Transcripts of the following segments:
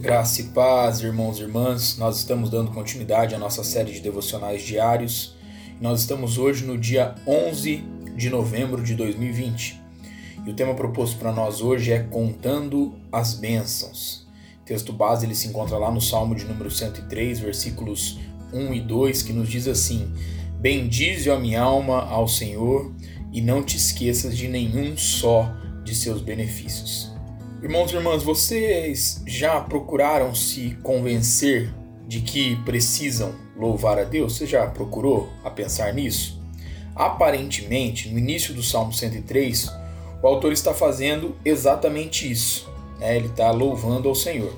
Graça e paz, irmãos e irmãs. Nós estamos dando continuidade à nossa série de devocionais diários. Nós estamos hoje no dia 11 de novembro de 2020. E o tema proposto para nós hoje é Contando as Bênçãos. O texto base ele se encontra lá no Salmo de número 103, versículos 1 e 2, que nos diz assim: Bendize a minha alma ao Senhor e não te esqueças de nenhum só de seus benefícios. Irmãos e irmãs, vocês já procuraram se convencer de que precisam louvar a Deus? Você já procurou a pensar nisso? Aparentemente, no início do Salmo 103, o autor está fazendo exatamente isso. Né? Ele está louvando ao Senhor.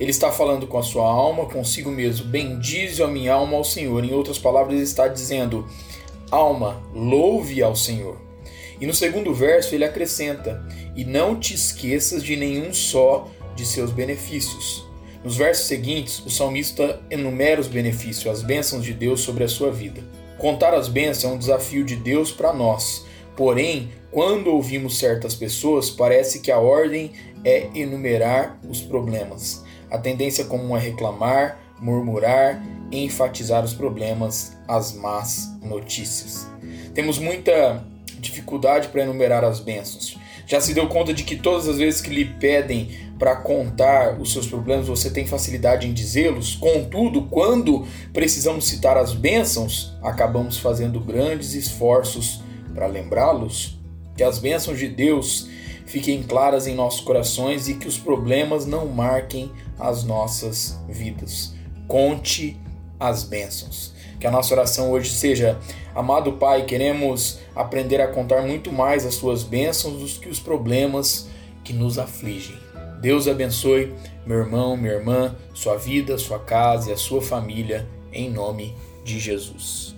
Ele está falando com a sua alma, consigo mesmo. Bendize a minha alma ao Senhor. Em outras palavras, ele está dizendo: Alma, louve ao Senhor. E no segundo verso ele acrescenta: E não te esqueças de nenhum só de seus benefícios. Nos versos seguintes, o salmista enumera os benefícios, as bênçãos de Deus sobre a sua vida. Contar as bênçãos é um desafio de Deus para nós. Porém, quando ouvimos certas pessoas, parece que a ordem é enumerar os problemas. A tendência comum é reclamar, murmurar, enfatizar os problemas, as más notícias. Temos muita dificuldade para enumerar as bênçãos. Já se deu conta de que todas as vezes que lhe pedem para contar os seus problemas, você tem facilidade em dizê-los? Contudo, quando precisamos citar as bênçãos, acabamos fazendo grandes esforços para lembrá-los? Que as bênçãos de Deus fiquem claras em nossos corações e que os problemas não marquem as nossas vidas. Conte as bênçãos. Que a nossa oração hoje seja: Amado Pai, queremos aprender a contar muito mais as suas bênçãos do que os problemas que nos afligem. Deus abençoe meu irmão, minha irmã, sua vida, sua casa e a sua família, em nome de Jesus.